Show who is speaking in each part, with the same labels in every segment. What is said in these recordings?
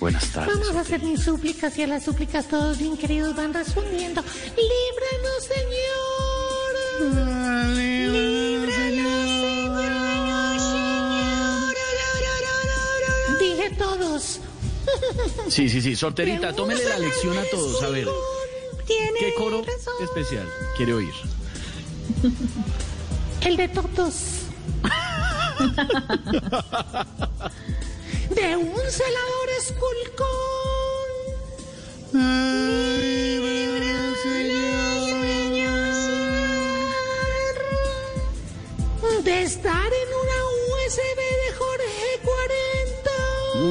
Speaker 1: Buenas tardes.
Speaker 2: Vamos a hacer mis súplicas y a las súplicas todos bien queridos van respondiendo. ¡Líbranos, Señor! Dije todos.
Speaker 1: Sí, sí, sí. Sorterita, tómele la lección a todos. A ver,
Speaker 2: Tiene
Speaker 1: ¿qué coro
Speaker 2: razón.
Speaker 1: especial quiere oír?
Speaker 2: El de todos. de un celador esculcón. De estar en una USB de Jorge 40.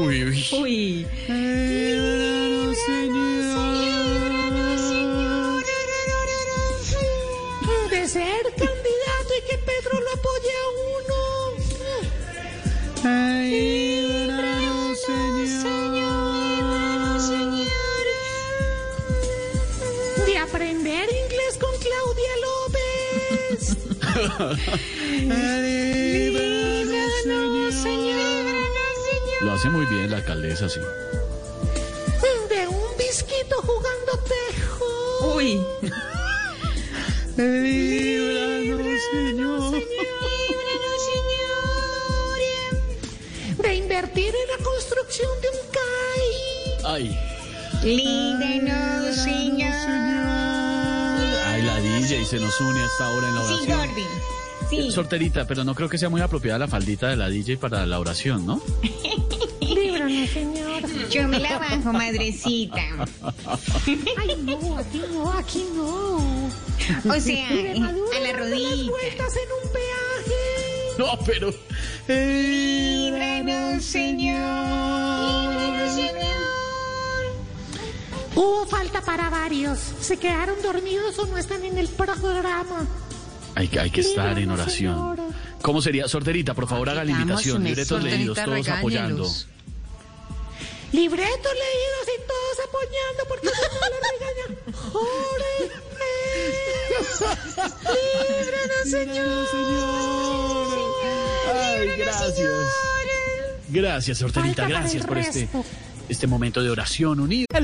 Speaker 1: Uy, uy.
Speaker 3: Uy,
Speaker 2: Claudia López.
Speaker 1: Lo hace muy bien la alcaldesa, sí.
Speaker 2: De un bisquito jugando tejo.
Speaker 3: uy.
Speaker 2: De invertir en la construcción de un CAI.
Speaker 1: Ay,
Speaker 3: Líbranos, Señor.
Speaker 1: DJ se nos une hasta ahora en la
Speaker 3: Sí,
Speaker 1: oración.
Speaker 3: Gordy. Sí.
Speaker 1: Sorterita, pero no creo que sea muy apropiada la faldita de la DJ para la oración, ¿no?
Speaker 2: Líbranos, Señor.
Speaker 3: Yo me la bajo, madrecita.
Speaker 2: Ay, no, aquí no, aquí no.
Speaker 3: O sea,
Speaker 2: Maduro
Speaker 3: a la rodilla.
Speaker 2: vueltas en un peaje.
Speaker 1: No, pero.
Speaker 3: Líbranos, Señor.
Speaker 2: Hubo falta para varios. Se quedaron dormidos o no están en el programa.
Speaker 1: Hay, que- hay que estar en oración.
Speaker 2: Señor.
Speaker 1: ¿Cómo sería? Sorterita, por favor, haga la invitación. Libretos leídos, todos apoyando.
Speaker 2: Libretos leídos y todos apoyando porque no lo regaña. Jorge. Líbranos, Señor.
Speaker 1: Ay, gracias. Gracias, Sorterita, gracias por este, este momento de oración unido.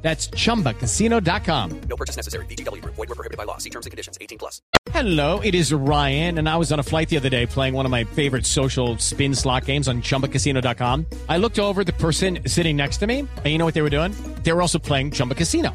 Speaker 4: That's chumbacasino.com.
Speaker 5: No purchase necessary. BGW. Void were prohibited by law. See terms and conditions. 18 plus.
Speaker 4: Hello, it is Ryan, and I was on a flight the other day playing one of my favorite social spin slot games on chumbacasino.com. I looked over at the person sitting next to me, and you know what they were doing? They were also playing Chumba Casino.